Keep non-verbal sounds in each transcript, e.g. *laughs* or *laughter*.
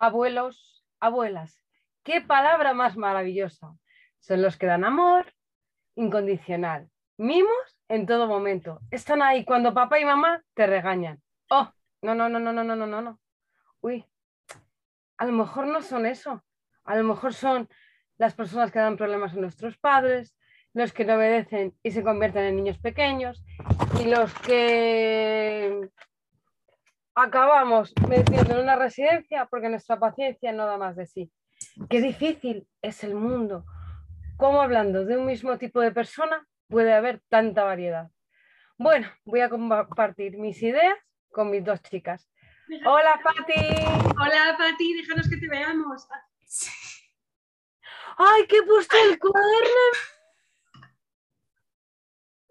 abuelos, abuelas. ¡Qué palabra más maravillosa! Son los que dan amor incondicional, mimos en todo momento. Están ahí cuando papá y mamá te regañan. ¡Oh! No, no, no, no, no, no, no, no. Uy, a lo mejor no son eso. A lo mejor son las personas que dan problemas a nuestros padres, los que no obedecen y se convierten en niños pequeños, y los que acabamos metiendo en una residencia porque nuestra paciencia no da más de sí. Qué difícil es el mundo. Cómo hablando de un mismo tipo de persona puede haber tanta variedad. Bueno, voy a compartir mis ideas con mis dos chicas. Hola, Pati. Hola, Pati, déjanos que te veamos. *laughs* ¡Ay, qué puesto el cuaderno!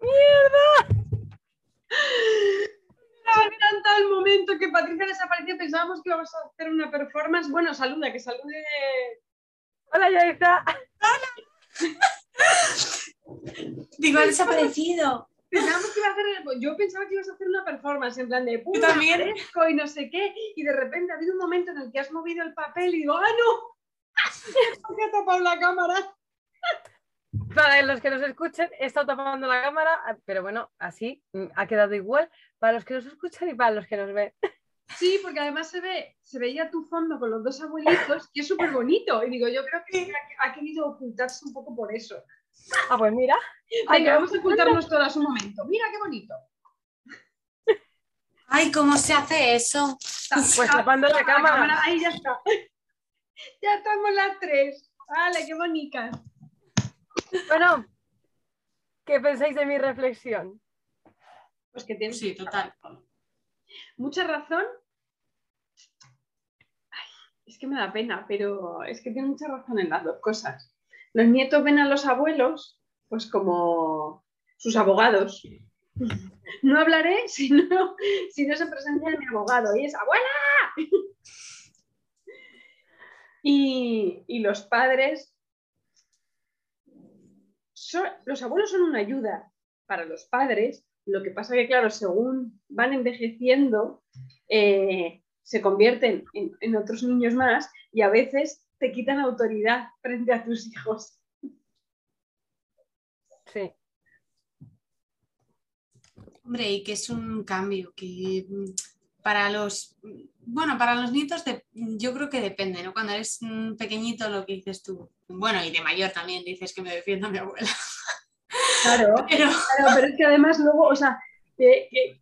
*laughs* ¡Mierda! Me ha encantado el momento que Patricia desapareció. Pensábamos que íbamos a hacer una performance. Bueno, saluda, que salude. Hola, Yaisa. Hola. Digo, ha desaparecido. Pensábamos que iba a hacer, yo pensaba que ibas a hacer una performance en plan de Yo también. y no sé qué, y de repente ha habido un momento en el que has movido el papel y digo, ¡ah, no! *laughs* ¿Por ha tapado la cámara? Para los que nos escuchen, he estado tapando la cámara, pero bueno, así mm, ha quedado igual para los que nos escuchan y para los que nos ven. Sí, porque además se ve, se veía tu fondo con los dos abuelitos, que es súper bonito. Y digo, yo creo que ha querido ocultarse un poco por eso. Ah, pues mira. Venga, vamos a ocultarnos todas un momento. Mira qué bonito. Ay, ¿cómo se hace eso? Pues tapando la, cámara. Ahí ya está. *laughs* Ya estamos las tres. Vale, qué bonitas. Bueno, ¿qué pensáis de mi reflexión? Pues que tienes. Sí, total. Mucha razón. es que me da pena, pero es que tiene mucha razón en las dos cosas. Los nietos ven a los abuelos pues como sus abogados. No hablaré si no, si no se presenta mi abogado y es abuela. Y, y los padres, los abuelos son una ayuda para los padres. Lo que pasa que, claro, según van envejeciendo, eh, se convierten en, en otros niños más y a veces te quitan autoridad frente a tus hijos. Sí. Hombre, y que es un cambio que mm, para los, bueno, para los nietos yo creo que depende, ¿no? Cuando eres pequeñito lo que dices tú, bueno, y de mayor también dices que me defienda mi abuela. Claro, *laughs* pero... pero es que además luego, o sea,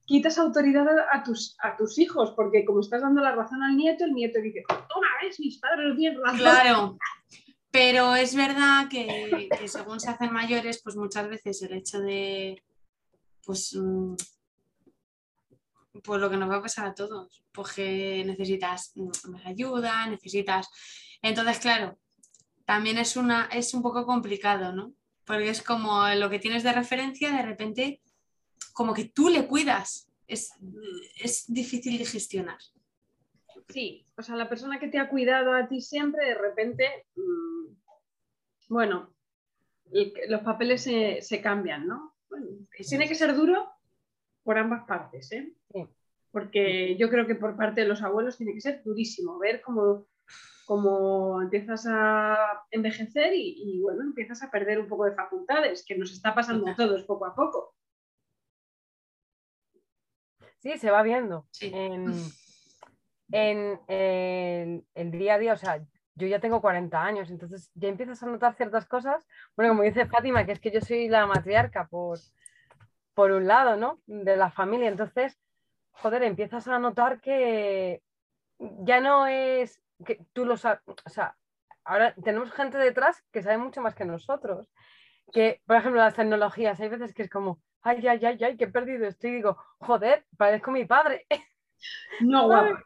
quitas autoridad a tus, a tus hijos, porque como estás dando la razón al nieto, el nieto dice, toma, ves, mis padres tienen razón. Claro, *laughs* pero es verdad que, según se hacen mayores, pues muchas veces el hecho de, pues, mm, pues lo que nos va a pasar a todos, porque necesitas más ayuda, necesitas... Entonces, claro, también es, una, es un poco complicado, ¿no? Porque es como lo que tienes de referencia, de repente, como que tú le cuidas. Es, es difícil de gestionar. Sí, o sea, la persona que te ha cuidado a ti siempre, de repente, mm, bueno, los papeles se, cambian, ¿no? tiene que ser duro por ambas partes, ¿eh? Porque yo creo que por parte de los abuelos tiene que ser durísimo ver cómo, cómo empiezas a envejecer y, bueno, empiezas a perder un poco de facultades, que nos está pasando a todos poco a poco. Sí, se va viendo. En, en, el día a día, o sea, yo ya tengo 40 años, entonces ya empiezas a notar ciertas cosas. Bueno, como dice Fátima, que es que yo soy la matriarca por, por un lado, ¿no? De la familia. Entonces, joder, empiezas a notar que ya no es que tú lo sabes, o sea, ahora tenemos gente detrás que sabe mucho más que nosotros. Que, por ejemplo, las tecnologías, hay veces que es como, ay, ay, ay, ay, que he perdido esto y digo, joder, parezco mi padre. *laughs* No, guapa.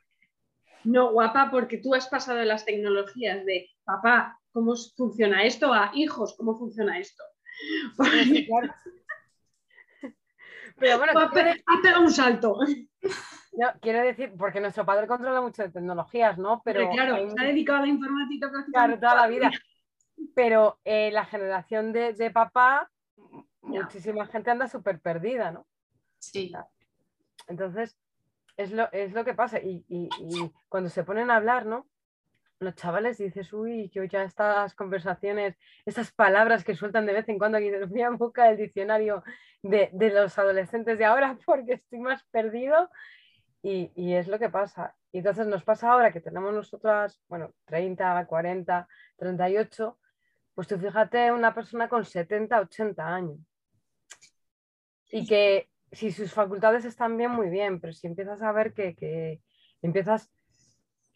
No, guapa, porque tú has pasado de las tecnologías de papá, ¿cómo funciona esto? a hijos, ¿cómo funciona esto? Pero bueno, ha pegado un salto. No, quiero decir, porque nuestro padre controla mucho de tecnologías, ¿no? Pero, claro, se ha dedicado a la informática Claro, toda la vida. Pero eh, la generación de, papá, muchísima gente anda súper perdida, ¿no? Sí. Entonces, es lo, que pasa. Y, cuando se ponen a hablar, ¿no? Los chavales dices, uy, yo ya estas conversaciones, estas palabras que sueltan de vez en cuando aquí voy a buscar el diccionario de, de, los adolescentes de ahora *laughs* porque estoy más perdido y, y, es lo que pasa. Y entonces nos pasa ahora que tenemos nosotras, bueno, 30, 40, 38, pues tú fíjate una persona con 70, 80 años. Y que si sus facultades están bien, muy bien, pero si empiezas a ver que, que empiezas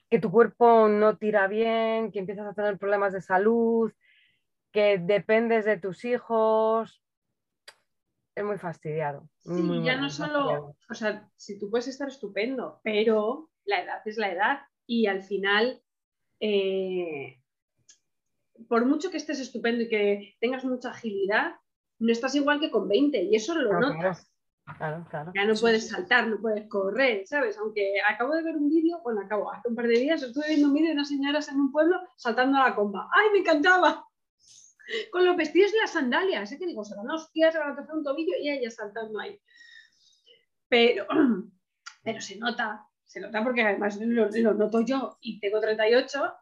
que tu cuerpo no tira bien, que empiezas a tener problemas de salud, que dependes de tus hijos. Es muy fastidiado. Sí, ya no solo, o sea, si tú puedes estar estupendo, pero la edad es la edad y al final, eh, por mucho que estés estupendo y que tengas mucha agilidad, no estás igual que con 20 y eso lo notas. Ya no puedes saltar, no puedes correr, ¿sabes? Aunque acabo de ver un vídeo, bueno, acabo, hace un par de días estuve viendo un vídeo de unas señoras en un pueblo saltando a la comba. ¡Ay, me encantaba! Con los vestidos y las sandalias, ¿eh? que digo, se van a hostias, se van a hacer un tobillo y ella saltando ahí. Pero, *clears throat* pero se nota, se nota porque además lo, noto yo y tengo 38,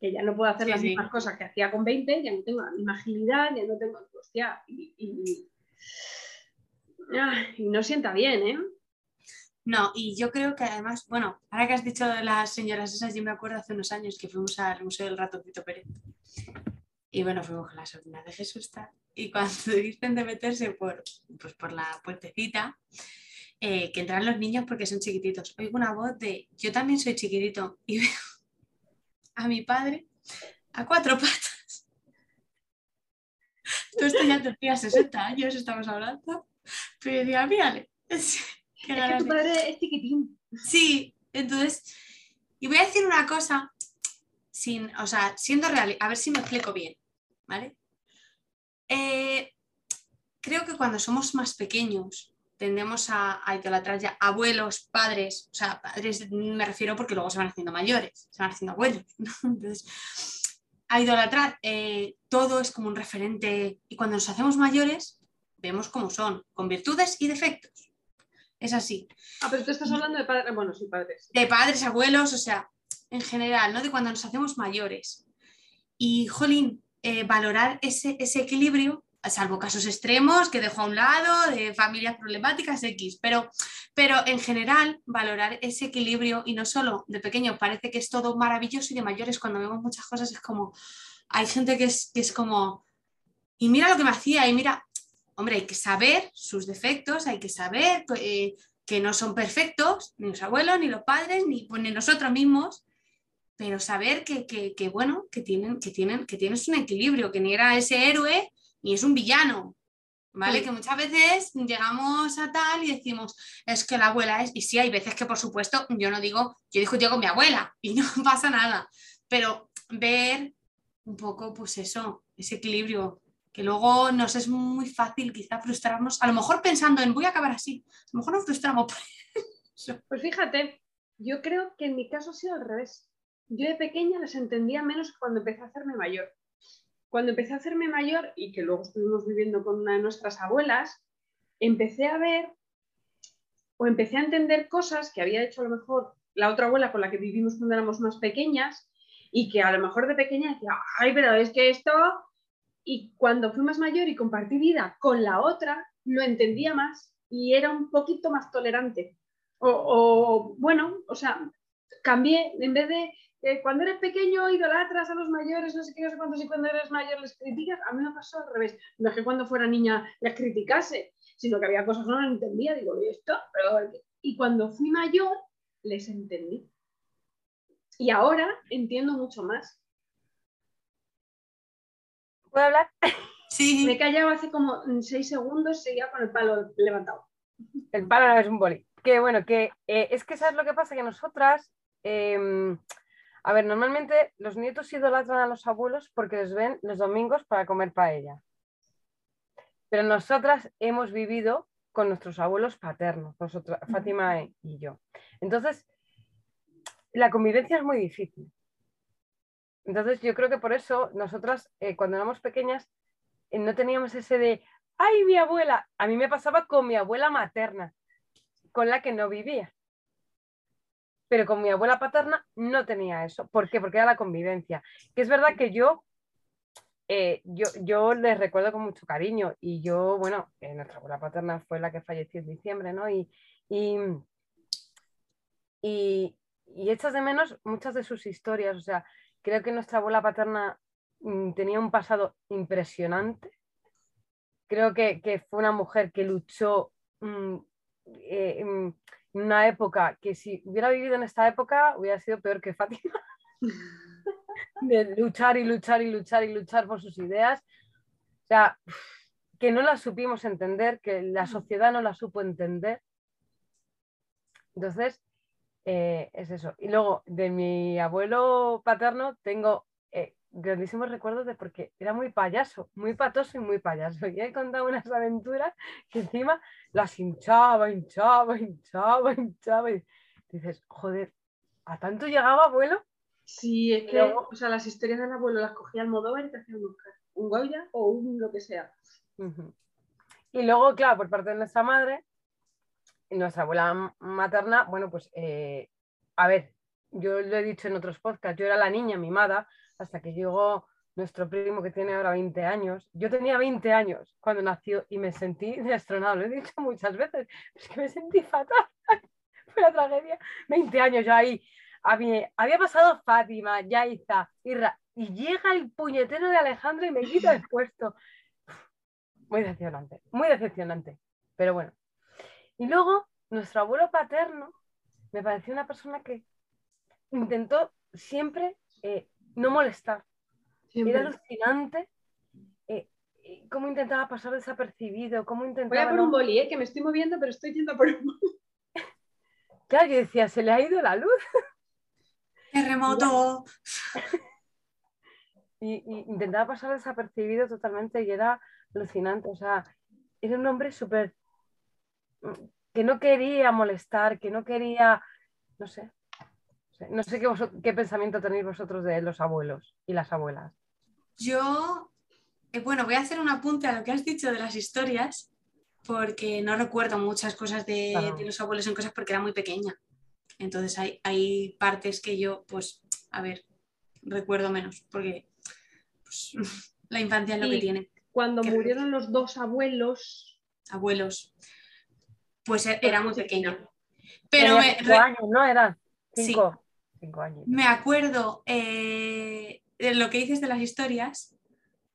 que ya no puedo hacer las mismas cosas que hacía con 20, ya no tengo la misma agilidad, ya no tengo, hostia, y y no sienta bien, ¿eh? No, y yo creo que además, bueno, ahora que has dicho de las señoras esas, yo me acuerdo hace unos años que fuimos al Museo del Ratoncito Pérez. Y bueno, fuimos con la sobrina de Jesús. Y cuando *laughs* dicen de meterse por, pues por la puertecita, eh, que entran los niños porque son chiquititos. Oigo una voz de yo también soy chiquitito *laughs* y veo a mi padre a cuatro *laughs* patas. Tú esto ya tendría 60 años, estamos hablando. Pero decía, mírale. Es, que tu padre es chiquitín. Sí, entonces, y voy a decir una cosa, sin, o sea, siendo real, a ver si me explico bien, ¿vale? Eh, creo que cuando somos más pequeños tendemos a, a idolatrar ya abuelos, padres, o sea, padres me refiero porque luego se van haciendo mayores, se van haciendo abuelos, *laughs* Entonces, a idolatrar eh, todo es como un referente y cuando nos hacemos mayores vemos cómo son, con virtudes y defectos. Es así. Ah, pero tú estás hablando de padres, bueno, sí, padres. De padres, abuelos, o sea, en general, ¿no? De cuando nos hacemos mayores. Y, jolín, eh, valorar ese, ese equilibrio, salvo casos extremos que dejo a un lado, de familias problemáticas X, pero, pero en general valorar ese equilibrio y no solo de pequeño parece que es todo maravilloso y de mayores cuando vemos muchas cosas es como, hay gente que es, que es como, y mira lo que me hacía, y mira, hombre, hay que saber sus defectos, hay que saber eh, que no son perfectos, ni los abuelos, ni los padres, ni, pues, nosotros mismos, pero saber que, bueno, que tienen, que, tienen, que tienes un equilibrio, que ni era ese héroe ni es un villano. ¿Vale? Que muchas veces llegamos a tal y decimos, es que la abuela es, y sí, hay veces que por supuesto, yo no digo, yo discutí con mi abuela y no *laughs* pasa nada, pero ver un poco, pues eso, ese equilibrio, que luego nos es muy fácil quizá frustrarnos, a lo mejor pensando en voy a acabar así, a lo mejor nos frustramos. pues fíjate, yo creo que en mi caso ha sido al revés. Yo de pequeña las entendía menos cuando empecé a hacerme mayor. Cuando empecé a hacerme mayor y que luego estuvimos viviendo con una de nuestras abuelas, empecé a ver o empecé a entender cosas que había hecho a lo mejor la otra abuela con la que vivimos cuando éramos más pequeñas y que a lo mejor de pequeña decía, ay, pero es que esto y cuando fui más mayor y compartí vida con la otra, lo entendía más y era un poquito más tolerante. O, bueno, o sea, cambié, en vez de eh, cuando eres pequeño idolatras a los mayores, no sé qué, no sé cuántos, y cuando eres mayor les criticas, a mí me pasó al revés. No es que cuando fuera niña les criticase, sino que había cosas que no entendía, digo, ¿y esto? Pero, y cuando fui mayor, les entendí. Y ahora entiendo mucho más. ¿Puedo hablar? Sí. Me he callado hace como seis segundos, seguía con el palo levantado. El palo no es un boli. Que bueno, que eh, es que sabes lo que pasa, que nosotras, em, a ver, normalmente los nietos idolatran a los abuelos porque les ven los domingos para comer paella. Pero nosotras hemos vivido con nuestros abuelos paternos, nosotras, Fátima y yo. Entonces, la convivencia es muy difícil. Entonces yo creo que por eso nosotras eh, cuando éramos pequeñas eh, no teníamos ese de, ay, mi abuela. A mí me pasaba con mi abuela materna, con la que no vivía. pero con mi abuela paterna no tenía eso. ¿Por qué? Porque era la convivencia. Que es verdad que yo, eh, yo, yo les recuerdo con mucho cariño y yo, bueno, nuestra abuela paterna fue la que falleció en diciembre, ¿no? Y, y, y, y echas de menos muchas de sus historias. O sea, creo que nuestra abuela paterna mm, tenía un pasado impresionante. Creo que, que fue una mujer que luchó mm, eh, en una época que si hubiera vivido en esta época hubiera sido peor que Fátima. *laughs* de luchar y luchar y luchar y luchar por sus ideas. O sea, que no las supimos entender, que la sociedad no la supo entender. Entonces, eh, es eso. Y luego, de mi abuelo paterno, tengo eh, grandísimos recuerdos de porque era muy payaso, muy patoso y muy payaso. *laughs* Y he contado unas aventuras que encima las hinchaba, hinchaba, hinchaba, hinchaba. Y dices, joder, ¿a tanto llegaba abuelo? Sí, es que, Luego- o sea, las historias del abuelo las cogía al Almodóvar y te hacía un Oscar. Un Goya o un lo que sea. Y luego, claro, por parte de nuestra madre, nuestra abuela materna, bueno, pues, eh, a ver, yo lo he dicho en otros podcasts, yo era la niña mimada hasta que llegó nuestro primo que tiene ahora 20 años. Yo tenía 20 años cuando nació y me sentí destronado, lo he dicho muchas veces, es que me sentí fatal, *laughs* fue la tragedia. 20 años yo ahí, había, había pasado Fátima, Yaiza, Irra, y llega el puñetero de Alejandro y me quita el puesto. Muy decepcionante, muy decepcionante. Pero bueno. Y luego, nuestro abuelo paterno me pareció una persona que intentó siempre eh, no molestar. Siempre. Era alucinante eh, cómo intentaba pasar desapercibido, cómo Voy intentaba... a por no- un boli, ¿eh? que me estoy moviendo, pero estoy yendo a por un boli. *laughs* Claro, yo decía, se le ha ido la luz. Terremoto. *laughs* Y, y intentaba pasar desapercibido totalmente y era alucinante. O sea, era un hombre súper... que no quería molestar, que no quería... No sé. No sé, qué, pensamiento tenéis vosotros de los abuelos y las abuelas. Yo, eh, bueno, voy a hacer un apunte a lo que has dicho de las historias, porque no recuerdo muchas cosas de, Claro. de los abuelos en cosas porque era muy pequeña. Entonces hay, hay partes que yo, pues, a ver, recuerdo menos, porque pues, *laughs* la infancia es lo que tiene. Cuando murieron los dos abuelos, Abuelos, pues e- era muy pequeña. Pero me, cinco años, ¿no? Eran Sí. cinco, cinco años. me acuerdo eh, de lo que dices de las historias,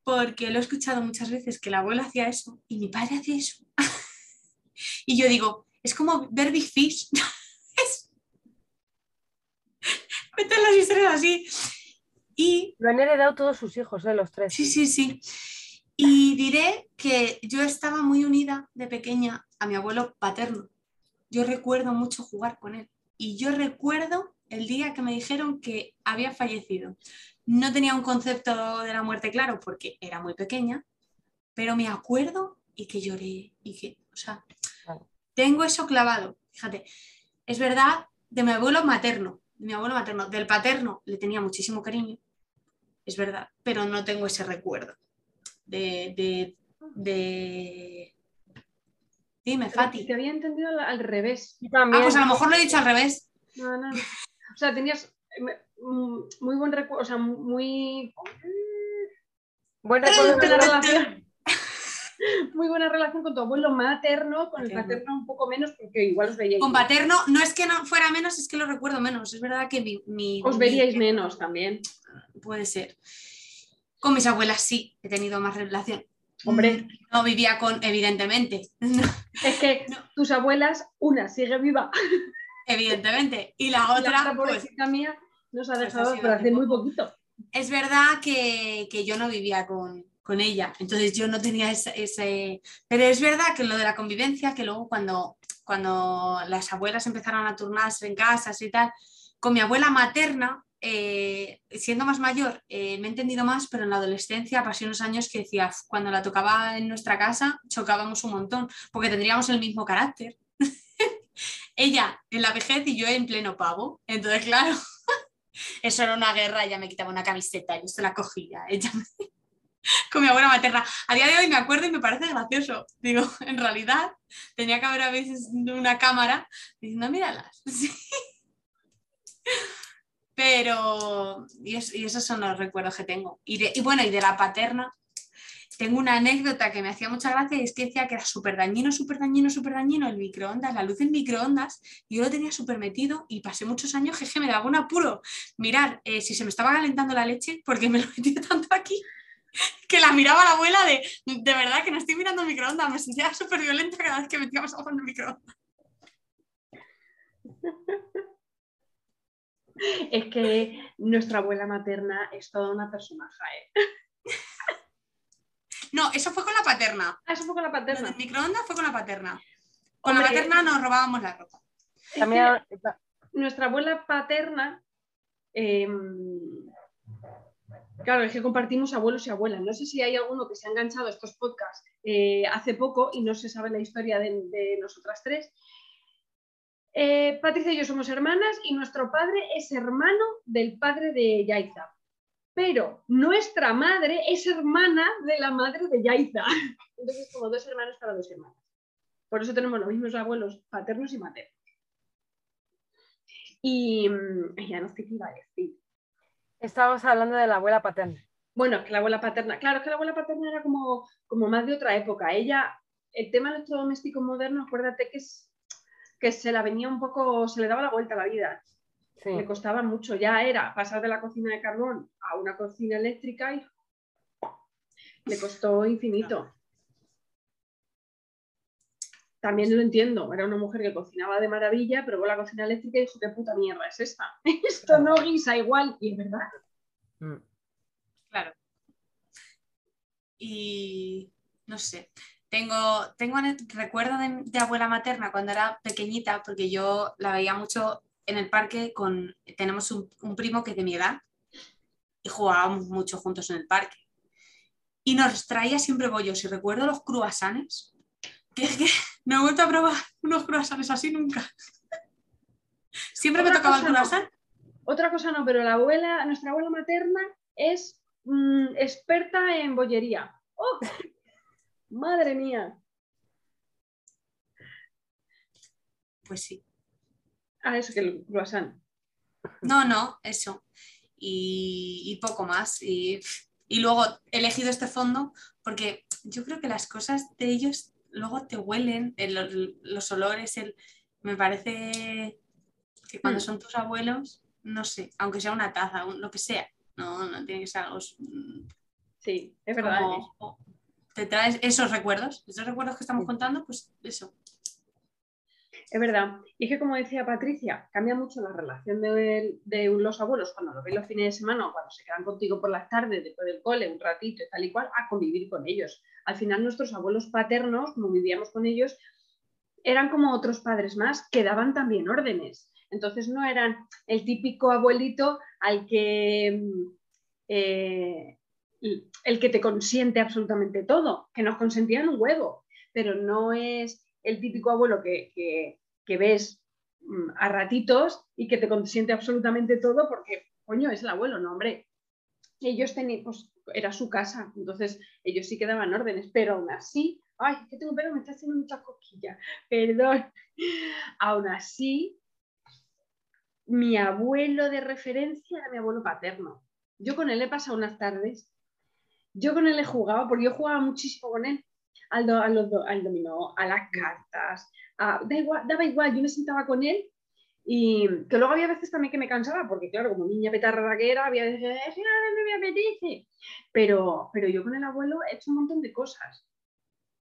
porque lo he escuchado muchas veces que el abuelo hacía eso y mi padre hacía eso. *laughs* y yo digo, es como ver Big Fish. *laughs* Cuentan las historias así. Y Lo han heredado todos sus hijos, ¿eh? los tres. sí, sí, sí. Y diré que yo estaba muy unida de pequeña a mi abuelo paterno. Yo recuerdo mucho jugar con él. Y yo recuerdo el día que me dijeron que había fallecido. No tenía un concepto de la muerte claro porque era muy pequeña, pero me acuerdo y que lloré y que, o sea, tengo eso clavado. Fíjate, es verdad de mi abuelo materno, de mi abuelo materno, del paterno le tenía muchísimo cariño, es verdad, pero no tengo ese recuerdo de, de, de... Dime, Fati. te había entendido al, revés. Y Ah, también, pues a lo mejor lo he dicho al revés. No, no. O sea, tenías mm, muy buen recuerdo, o sea, muy, buen recuerdo relación. *laughs* Muy buena relación con tu abuelo materno, con el paterno un poco menos, porque igual os veíais. Con paterno, no es que no fuera menos, es que lo recuerdo menos. Es verdad que mi... mi- Os mi- veríais menos también. Puede ser. Con mis abuelas sí, he tenido más relación. Hombre. Mm, No vivía con, evidentemente. *laughs* Es que No. tus abuelas, una sigue viva, evidentemente. Y la y la otra, otra pues, mía nos ha pues ha dejado por hace muy poquito. es verdad que, que yo no vivía con, con ella, entonces yo no tenía ese, ese- Pero es verdad que lo de la convivencia, que luego cuando, cuando las abuelas empezaron a turnarse en casas y tal, con mi abuela materna, eh, siendo más mayor, eh, me he entendido más, pero en la adolescencia pasé unos años que decía, "Uf, cuando la tocaba en nuestra casa, chocábamos un montón, porque tendríamos el mismo carácter. *laughs* Ella en la vejez y yo en pleno pavo. Entonces, claro, *laughs* eso era una guerra, ella me quitaba una camiseta, yo se la cogía, ella *laughs* con mi abuela materna. A día de hoy me acuerdo y me parece gracioso. Digo, en realidad tenía que haber a veces una cámara diciendo, míralas. Sí. Pero, y, esos son los recuerdos que tengo. Y, bueno, y de la paterna, tengo una anécdota que me hacía mucha gracia y es que decía que era súper dañino, súper dañino, súper dañino el microondas, la luz en microondas, yo lo tenía súper metido y pasé muchos años que, me daba un apuro. Mirar eh, si se me estaba calentando la leche, porque me lo *laughs* metí tanto aquí que la miraba la abuela de, de verdad que no estoy mirando el microondas, me sentía súper violenta cada vez que metíamos algo en el microondas. *laughs* *laughs* Es que nuestra abuela materna es toda una personaje. ¿eh? *laughs* No, eso fue con la paterna. Ah, eso fue con la paterna. El microondas fue con la paterna. Con la paterna nos robábamos la ropa. nuestra abuela paterna, em, claro, es que compartimos abuelos y abuelas. No sé si hay alguno que se ha enganchado a estos podcasts eh, hace poco y no se sabe la historia de, nosotras tres. Eh, Patricia y yo somos hermanas y nuestro padre es hermano del padre de Yaiza pero nuestra madre es hermana de la madre de Yaiza. *laughs* Entonces, como dos hermanos para dos hermanas. Por eso tenemos los mismos abuelos paternos y maternos. Y mm, ya no sé qué iba a decir. Estábamos hablando de la abuela paterna. Bueno, que la abuela paterna, claro, que la abuela paterna era como, como más de otra época. Ella, el tema electrodoméstico moderno, acuérdate que, es, que se la venía un poco, se le daba la vuelta a la vida. Le costaba mucho, ya era pasar de la cocina de carbón a una cocina eléctrica y le costó infinito. También lo entiendo, era una mujer que cocinaba de maravilla, pero con la cocina eléctrica y dijo, ¿qué puta mierda es esta? *laughs* Esto no guisa igual, y es verdad. Mm. Claro. Y no sé, tengo, tengo recuerdo de, abuela materna cuando era pequeñita, porque yo la veía mucho en el parque con, tenemos un, primo que es de mi edad y jugábamos mucho juntos en el parque. Y nos traía siempre bollos. Y recuerdo los cruasanes, que es que *laughs* no he vuelto a probar unos cruasanes así nunca. *laughs* Siempre me tocaba el croissant. Otra cosa no, pero la abuela, nuestra abuela materna es mm, experta en bollería. ¡Oh! Madre mía. Pues sí. Ah, eso que el croissant. No, no, eso. Y, poco más. Y, luego he elegido este fondo porque yo creo que las cosas de ellos luego te huelen, los, olores, el, me parece que cuando hmm. son tus abuelos, no sé, aunque sea una taza, lo que sea, no, no tiene que ser algo... Sí, es verdad. Te traes esos recuerdos, esos recuerdos que estamos contando, pues eso, es verdad. Y es que, como decía Patricia, cambia mucho la relación de, los abuelos cuando los ven los fines de semana o cuando se quedan contigo por las tardes, después del cole, un ratito y tal y cual, a convivir con ellos. Al final, nuestros abuelos paternos, como vivíamos con ellos, eran como otros padres más que daban también órdenes. Entonces, no eran el típico abuelito al que. Eh, el que te consiente absolutamente todo, que nos consentían un huevo, pero no es el típico abuelo que, ves mm, a ratitos y que te consiente absolutamente todo porque, coño, es el abuelo, no, hombre. Ellos tenían, pues era su casa, entonces ellos sí que daban órdenes, pero aún así, ay, que tengo pelo, me está haciendo mucha coquilla, perdón. *laughs* Aún así, mi abuelo de referencia era mi abuelo paterno. Yo con él he pasado unas tardes, yo con él he jugado, porque yo jugaba muchísimo con él al, al dominó, a las cartas, da igual, daba igual, yo me sentaba con él y que luego había veces también que me cansaba, porque claro, como niña petarra que era, había veces, no me apetece. Pero, pero yo con el abuelo he hecho un montón de cosas.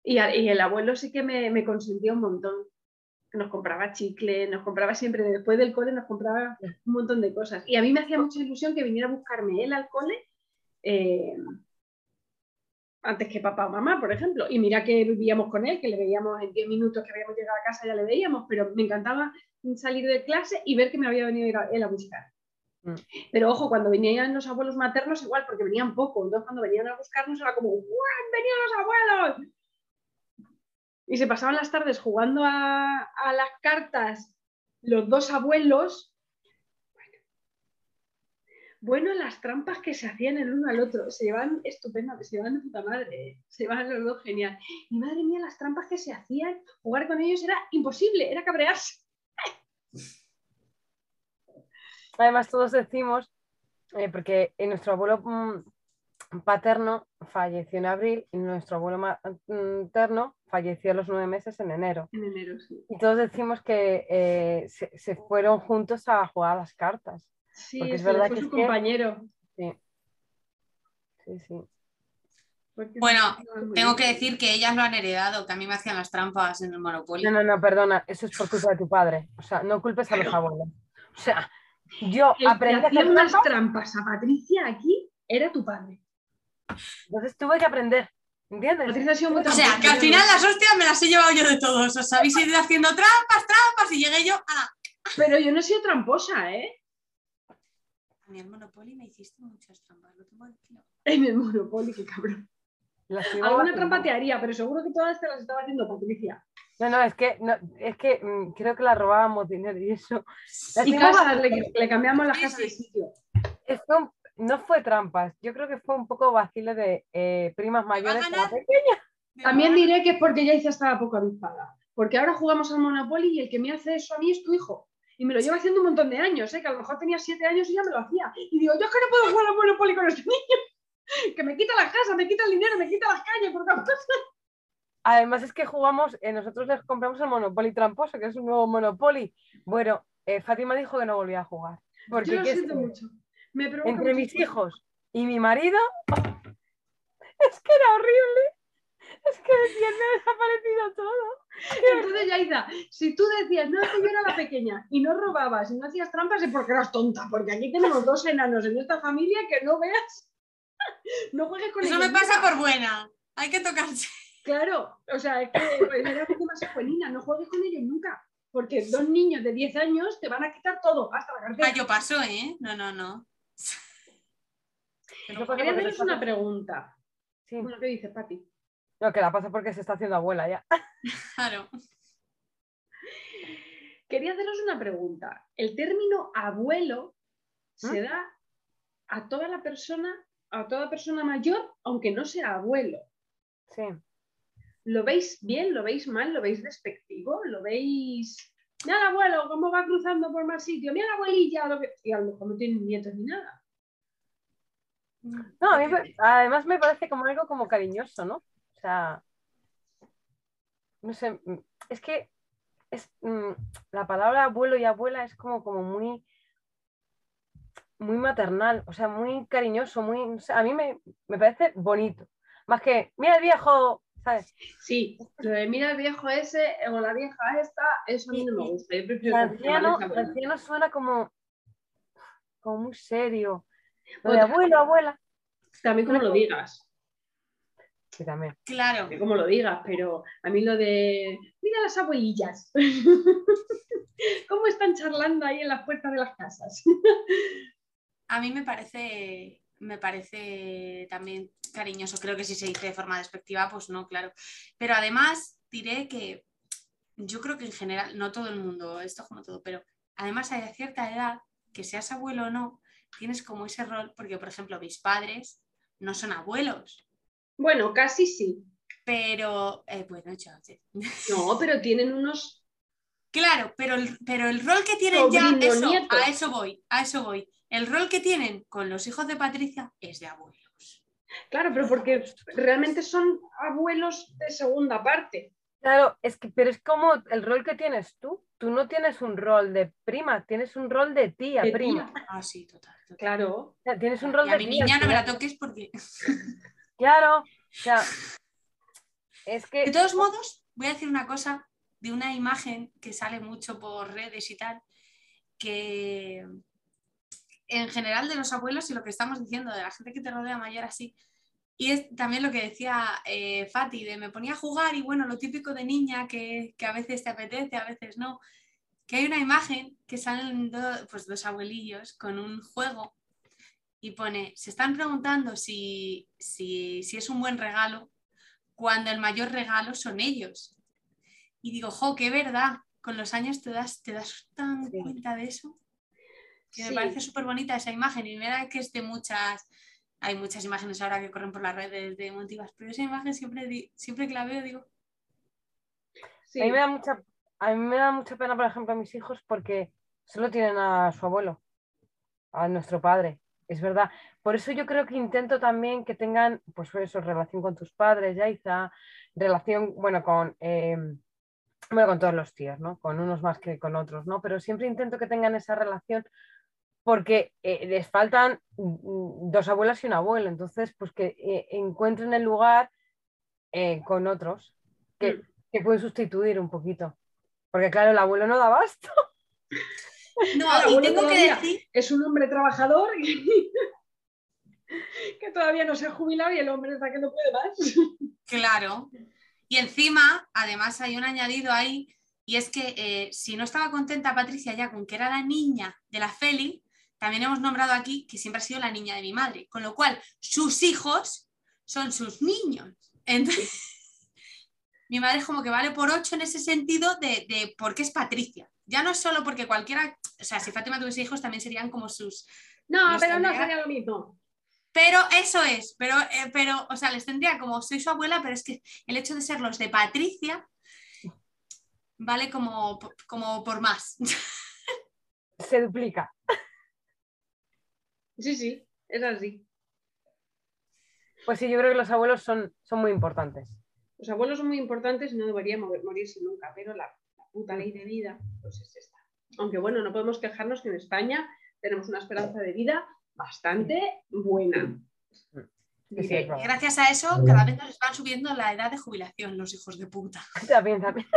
Y, y el abuelo sí que me, me, consentía un montón. Nos compraba chicle, nos compraba siempre, después del cole nos compraba un montón de cosas. Y a mí me hacía mucha ilusión que viniera a buscarme él al cole. Eh, antes que papá o mamá, por ejemplo. Y mira que vivíamos con él, que le veíamos en 10 minutos que habíamos llegado a casa, ya le veíamos, pero me encantaba salir de clase y ver que me había venido él a buscar. Mm. Pero ojo, cuando venían los abuelos maternos, igual, porque venían poco. Entonces, cuando venían a buscarnos, era como, ¡Han venido los abuelos! Y se pasaban las tardes jugando a, a las cartas los dos abuelos bueno, las trampas que se hacían el uno al otro, se llevan estupendamente, se llevan de puta madre, se llevan los dos genial. Y madre mía, las trampas que se hacían, jugar con ellos era imposible, era cabrearse. Además, todos decimos, eh, porque nuestro abuelo mm, paterno falleció en abril y nuestro abuelo materno falleció a los nueve meses en enero. En enero, sí. Y todos decimos que eh, se, se fueron juntos a jugar a las cartas. Sí, Porque es verdad fue que su es que- compañero. Sí, sí. sí. porque Bueno, Tengo que decir que ellas lo han heredado, que a mí me hacían las trampas en el Monopoly. No, no, no, perdona, eso es por culpa de tu padre. O sea, no culpes a los abuelos. O sea, yo El que aprendí a hacía hacer unas trampas, trampas a Patricia aquí era tu padre. entonces tuve que aprender. ¿Entiendes? Patricia ha sido muy O sea, que al final las hostias me las he llevado yo de todos. Os habéis ido haciendo trampas, trampas, y llegué yo a... Pero yo no he sido tramposa, ¿eh? Mí el Monopoly me hiciste muchas trampas, lo tengo aquí. *laughs* En el Monopoly, qué cabrón. Alguna trampa te haría, pero seguro que todas te las estaba haciendo Patricia. No, no, es que, no, es que mm, creo que la robábamos dinero y eso. Las Y casas, le, le cambiamos las casas de sitio. Es que un- no fue trampas, yo creo que fue un poco vacile de eh, primas mayores. como pequeñas. También diré que es porque ya estaba poco avispada. Porque ahora jugamos al Monopoly y el que me hace eso a mí es tu hijo. Y me lo lleva haciendo un montón de años, ¿eh? que a lo mejor tenía siete años y ya me lo hacía. Y digo, yo es que no puedo jugar al Monopoly con este *laughs* niño. Que me quita la casa, me quita el dinero, me quita las cañas, porque Además es que jugamos, eh, nosotros les compramos el Monopoly tramposo, que es un nuevo Monopoly. Bueno, eh, Fátima dijo que no volvía a jugar. Porque yo lo ¿qué siento mucho. Me entre mucho mis hijos y mi marido, *laughs* es que era horrible. Es que me ha desaparecido todo. Entonces, Yaida, si tú decías, no, que yo era la pequeña y no robabas y no hacías trampas, es porque eras tonta. Porque aquí tenemos dos enanos en esta familia que no veas. *laughs* No juegues con Eso ellos me pasa por buena. Hay que tocarse. Claro, o sea, es que pues, era demasiado buenina, no juegues con ellos nunca. Porque dos niños de 10 años te van a quitar todo, hasta la cartera. Ah, yo paso, ¿eh? No, no, no. Paso Quería se una pregunta. Sí. Bueno, ¿qué dices, Pati? No, que la pasa porque se está haciendo abuela ya. *laughs* Claro. Quería haceros una pregunta. El término abuelo se da a toda la persona, a toda persona mayor, aunque no sea abuelo. Sí. ¿Lo veis bien? ¿Lo veis mal? ¿Lo veis despectivo? ¿Lo veis.? Mira al abuelo, cómo va cruzando por más sitio. Mira la abuelilla, lo que. Y a lo mejor no tienen nietos ni nada. No, a mí me- además me parece como algo como cariñoso, ¿no? O sea, no sé, mm, es que es, mm, la palabra abuelo y abuela es como, como muy, muy maternal, o sea, muy cariñoso, muy, a mí me, me parece bonito. Más que, mira el viejo, ¿sabes? Sí, lo de mira el viejo ese o la vieja esta, eso a mí no me gusta. Yo El prefiero anciano, el anciano suena como, como muy serio. Lo de abuelo, abuela. También como lo digas. También. Claro. que como lo digas, pero a mí lo de, mira las abuelillas, *laughs* cómo están charlando ahí en las puertas de las casas. A mí me parece, me parece también cariñoso. Creo que si se dice de forma despectiva, pues no, claro. Pero además diré que yo creo que en general, no todo el mundo, esto es como todo, pero además hay a cierta edad, que seas abuelo o no, tienes como ese rol, porque por ejemplo mis padres no son abuelos, Bueno, casi sí. pero eh, bueno, yo, No, pero tienen unos... Claro, pero el, pero el rol que tienen ya, Sobrino, eso, nieto. a eso voy, a eso voy. El rol que tienen con los hijos de Patricia es de abuelos. Claro, pero porque realmente son abuelos de segunda parte. Claro, es que, pero es como el rol que tienes tú. Tú no tienes un rol de prima, tienes un rol de tía, de prima. tía. Ah, sí, total. total. Claro. O sea, tienes un rol Y de a mi tía, niña no me la toques porque... Claro, o sea, es que De todos modos, voy a decir una cosa de una imagen que sale mucho por redes y tal, que en general de los abuelos y lo que estamos diciendo, de la gente que te rodea mayor así, y es también lo que decía eh, Fati, de me ponía a jugar y bueno, lo típico de niña que, que a veces te apetece, a veces no, que hay una imagen que salen pues, dos abuelillos con un juego y pone, se están preguntando si, si, si es un buen regalo cuando el mayor regalo son ellos. Y digo, jo, qué verdad, con los años te das, te das tan Sí. cuenta de eso, que me parece súper bonita esa imagen. Y mira que es de muchas, hay muchas imágenes ahora que corren por las redes de Montivas, pero esa imagen siempre, siempre que la veo digo, Sí. a mí me da mucha, a mí me da mucha pena, por ejemplo, a mis hijos porque solo tienen a su abuelo. a nuestro padre, es verdad. Por eso yo creo que intento también que tengan, pues eso, relación con tus padres, Yaiza, relación, bueno, con, eh, bueno, con todos los tíos, ¿no? Con unos más que con otros, ¿no? Pero siempre intento que tengan esa relación porque eh, les faltan mm, dos abuelas y un abuelo, entonces, pues que eh, encuentren el lugar eh, con otros que, Mm. que pueden sustituir un poquito. Porque claro, el abuelo no da basto. *laughs* No, Claro, y tengo que decir, Es un hombre trabajador *laughs* que todavía no se ha jubilado y el hombre está que no puede más. claro. Y encima, además, hay un añadido ahí, y es que eh, si no estaba contenta Patricia ya con que era la niña de la Feli, también hemos nombrado aquí que siempre ha sido la niña de mi madre, con lo cual sus hijos son sus niños. Entonces, *laughs* mi madre es como que vale por ocho en ese sentido de, de por qué es Patricia. Ya no es solo porque cualquiera, o sea, si Fátima tuviese hijos también serían como sus, No, pero no sería lo mismo. Pero eso es, pero, eh, pero, o sea, les tendría como soy su abuela, pero es que el hecho de ser los de Patricia vale como, como por más. *laughs* Se duplica. Sí, sí, es así. Pues sí, yo creo que los abuelos son, son muy importantes. Los abuelos son muy importantes y no deberían morirse nunca, pero la puta ley de vida, pues es esta. Aunque bueno, no podemos quejarnos que en España tenemos una esperanza de vida bastante buena. Gracias a eso, cada vez nos van subiendo la edad de jubilación los hijos de puta. *laughs* También, también.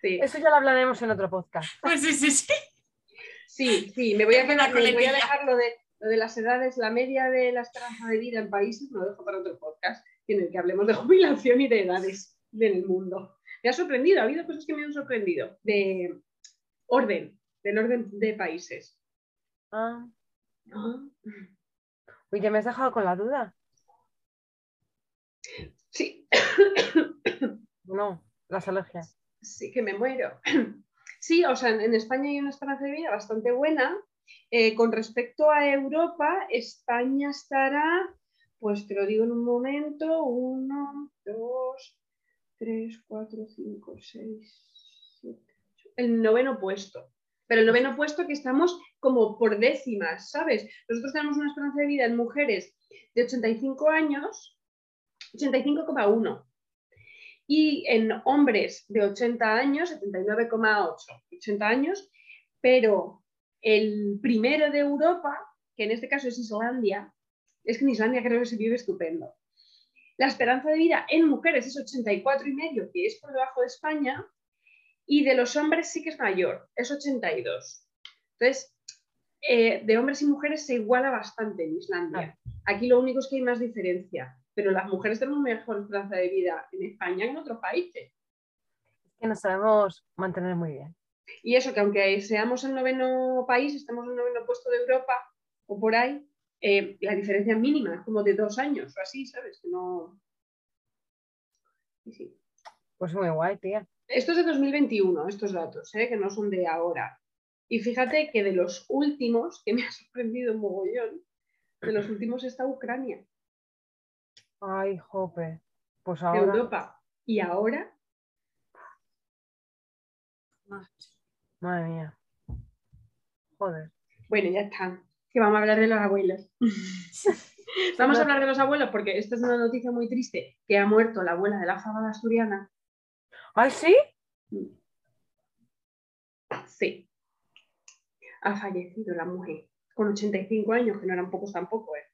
Sí, Eso ya lo hablaremos en otro podcast. Pues sí, sí, sí. sí, sí, me voy a, quedar, me voy a dejar lo de, lo de las edades, la media de la esperanza de vida en países, me lo dejo para otro podcast en el que hablemos de *laughs* jubilación y de edades en el mundo. Me ha sorprendido, ha habido cosas que me han sorprendido. De orden, del orden de países. Ah, Ah. uy, ya me has dejado con la duda. Sí, *coughs* No, las alergias. sí que me muero. *coughs* Sí, o sea, en, en España hay una esperanza de vida bastante buena. Eh, con respecto a Europa, España estará, pues te lo digo en un momento, uno, dos, tres, cuatro, cinco, seis, siete, ocho, el noveno puesto. Pero el noveno puesto que estamos como por décimas, ¿sabes? Nosotros tenemos una esperanza de vida en mujeres de 85 años, 85,1 y en hombres de 80 años, 79,8, 80 años, pero el primero de Europa, que en este caso es Islandia, es que en Islandia creo que se vive estupendo. La esperanza de vida en mujeres es 84 y medio, que es por debajo de España, y de los hombres sí que es mayor, es 82. Entonces, eh, de hombres y mujeres se iguala bastante en Islandia. Aquí lo único es que hay más diferencia, pero las mujeres tenemos mejor esperanza de vida en España que en otros países. Es que nos sabemos mantener muy bien. Y eso, que aunque seamos el noveno país, estamos en el noveno puesto de Europa o por ahí, eh, la diferencia es mínima, es como de dos años o así, ¿sabes? Que no... Sí. Pues muy guay, tía. Esto es de 2021, estos datos, ¿eh? que no son de ahora. Y fíjate que de los últimos, que me ha *laughs* sorprendido un mogollón, de los últimos está Ucrania, Ay, jope. Pues de ahora. Europa. Y ahora, Madre mía. Joder. bueno, ya está. Que vamos a hablar de los abuelos. *laughs* Vamos a hablar de los abuelos porque esta es una noticia muy triste, que ha muerto la abuela de la fábada asturiana. ¿Ay, sí? Sí. Ha fallecido la mujer con 85 años, que no eran pocos tampoco, ¿eh?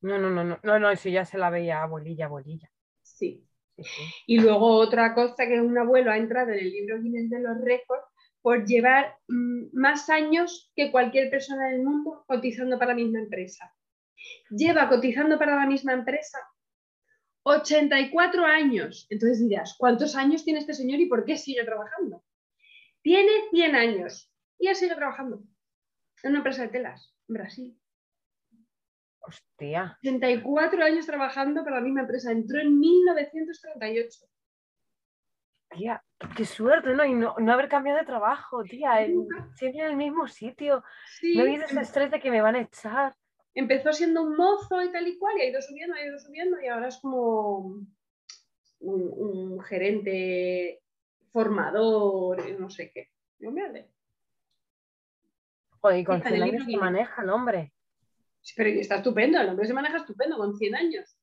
No, no, no, no, no, no, eso ya se la veía abuelilla, abuelilla. Sí. Sí, sí. Y luego otra cosa que un abuelo ha entrado en el libro Guinness de los récords por llevar mm, más años que cualquier persona del mundo cotizando para la misma empresa. Lleva cotizando para la misma empresa 84 años. Entonces dirás, ¿cuántos años tiene este señor y por qué sigue trabajando? Tiene 100 años y él sigue trabajando en una empresa de telas en Brasil. Hostia. 84 años trabajando para la misma empresa. Entró en 1938. Tía, qué, suerte, ¿no? Y no, no haber cambiado de trabajo, tía. siempre en el mismo sitio. Sí, No ha habido ese estrés de que me van a echar. empezó siendo un mozo y tal y cual, y ha ido subiendo, ha ido subiendo, y ahora es como un, un gerente formador, no sé qué. Yo me ale. Joder, y con Fíjate, 100 el años se maneja el hombre. Sí, Pero está estupendo, el hombre se maneja estupendo con 100 años.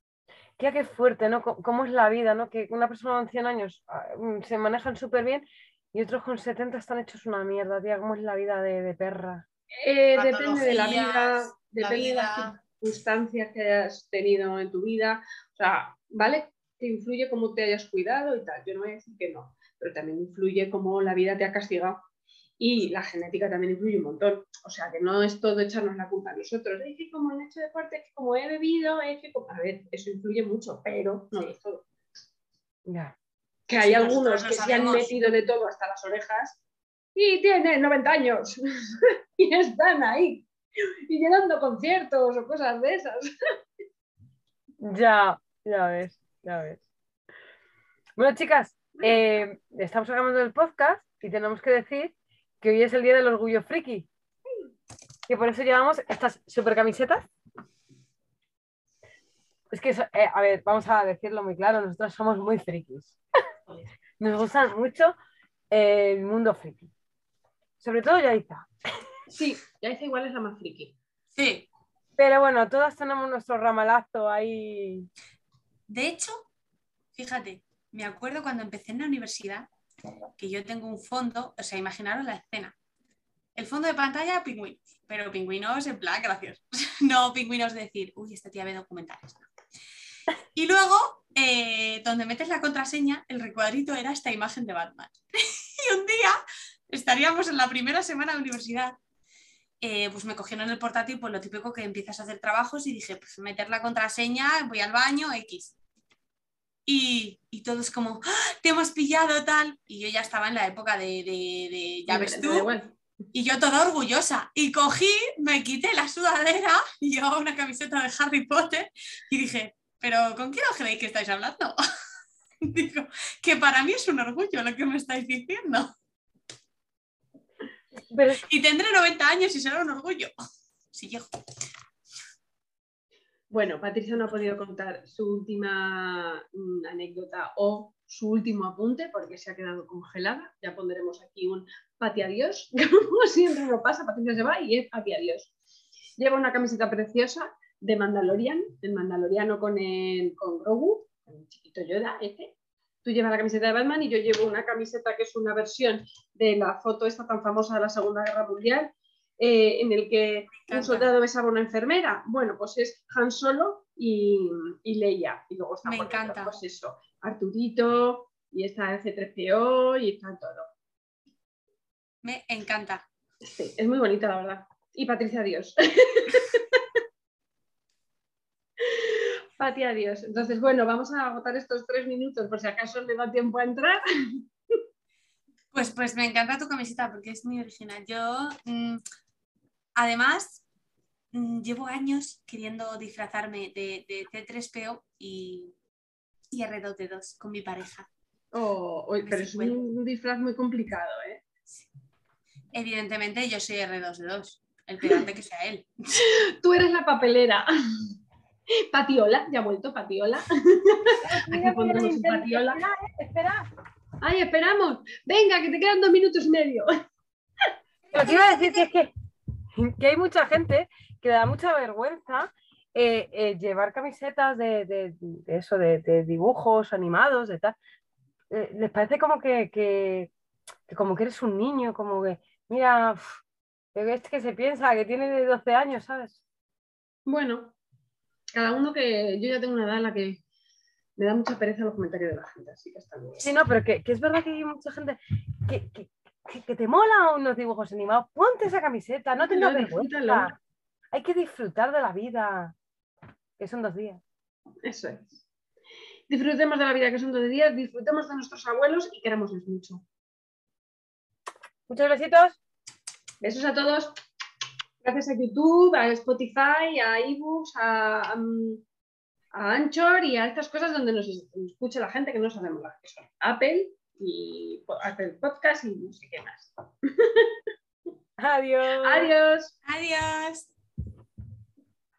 Tía, qué fuerte, ¿no? ¿Cómo es la vida, ¿no? Que una persona con 100 años ah, mm, se manejan súper bien y otros con 70 están hechos una mierda, tía. ¿Cómo es la vida de, de perra? Eh, depende de la vida, Patologías, la depende de las circunstancias que hayas tenido en tu vida. O sea, ¿vale? Te influye cómo te hayas cuidado y tal. Yo no voy a decir que no, pero también influye cómo la vida te ha castigado. Y la genética también influye un montón. O sea, que no es todo echarnos la culpa a nosotros. Es que como he hecho deporte, es que como he bebido, es que. A ver, eso influye mucho, pero no Sí. es todo. Ya. Que hay Sí, algunos que se han metido de todo hasta las orejas y tienen 90 años *laughs* y están ahí y llenando conciertos o cosas de esas. Ya, ya ves, ya ves. Bueno, chicas, eh, estamos acabando el podcast y tenemos que decir que hoy es el día del orgullo friki. Que por eso llevamos estas super camisetas. Es que, eso- eh, a ver, vamos a decirlo muy claro, nosotros somos muy frikis. *laughs* Nos gusta mucho eh, el mundo friki. Sobre todo Yaiza. Sí, ya dice igual es la más friki. Sí. Pero bueno, todas tenemos nuestro ramalazo ahí. De hecho, fíjate, me acuerdo cuando empecé en la universidad que yo tengo un fondo, o sea, imaginaros la escena. El fondo de pantalla, pingüinos, pero pingüinos en plan graciosos. *laughs* No pingüinos de decir, uy, esta tía ve documentales. Y luego, eh, donde metes la contraseña, el recuadrito era esta imagen de Batman. *laughs* y un día estaríamos en la primera semana de universidad. eh, pues me cogieron el portátil, pues lo típico que empiezas a hacer trabajos y dije, pues meter la contraseña, voy al baño, X. Y, y todo es como, ¡Ah! te hemos pillado tal. Y yo ya estaba en la época de, de, de ya ves tú. Y yo toda orgullosa. Y cogí, me quité la sudadera y llevaba una camiseta de Harry Potter y dije, pero ¿con quién os creéis que estáis hablando? *laughs* Digo, que para mí es un orgullo lo que me estáis diciendo. Pero Y tendré 90 años y será un orgullo. Sí, yo. Bueno, Patricia no ha podido contar su última mm, anécdota o su último apunte porque se ha quedado congelada. Ya pondremos aquí un pati adiós. *laughs* Como siempre lo pasa, Patricia se va y es pati adiós. Lleva una camiseta preciosa de Mandalorian, el mandaloriano con, el, con Grogu, el chiquito Yoda, este. Tú llevas la camiseta de Batman y yo llevo una camiseta que es una versión de la foto esta tan famosa de la Segunda Guerra Mundial, eh, en el que un soldado besaba a una enfermera. Bueno, pues es Han Solo y, y Leia. Y luego está Me por dentro, encanta. pues eso, Arturito y está el C3PO y está todo. Me encanta. Sí, es muy bonita, la verdad. Y Patricia, adiós. *laughs* Pati, adiós. Entonces, bueno, vamos a agotar estos tres minutos por si acaso le da tiempo a entrar. Pues, pues me encanta tu camiseta porque es muy original. Yo, mm, además, mm, llevo años queriendo disfrazarme de, de C3PO y, y R2D2 con mi pareja. Oh, oh, pero es un disfraz muy complicado, ¿eh? Evidentemente, yo soy R2D2, el pedante que sea él. *laughs* Tú eres la papelera. *laughs* Patiola, ya ha vuelto Patiola. *laughs* Aquí pondremos un patiola. Espera, espera. Ay, esperamos. Venga, que te quedan dos minutos y medio. Lo que iba a decir que es que, que hay mucha gente que le da mucha vergüenza eh, eh, llevar camisetas de, de- de eso, de, de dibujos animados, de tal. Eh, les parece como que, que- que como que eres un niño, como que, mira, uf, que este que se piensa que tiene de 12 años, ¿sabes? Bueno, cada uno que. Yo ya tengo una edad en la que me da mucha pereza los comentarios de la gente, así que está bien. Sí, no, pero que, que es verdad que hay mucha gente que, que- que- te mola unos dibujos animados. Ponte esa camiseta, no tengas vergüenza. Hay que disfrutar de la vida, que son dos días. Eso es. Disfrutemos de la vida que son dos días, disfrutemos de nuestros abuelos y querámosles mucho. Muchos besitos. Besos a todos. Gracias a YouTube, a Spotify, a eBooks, a, um, a Anchor y a estas cosas donde nos es- nos escucha la gente que no sabemos las que son. Apple y Apple Podcast y no sé qué más. Adiós. Adiós. Adiós.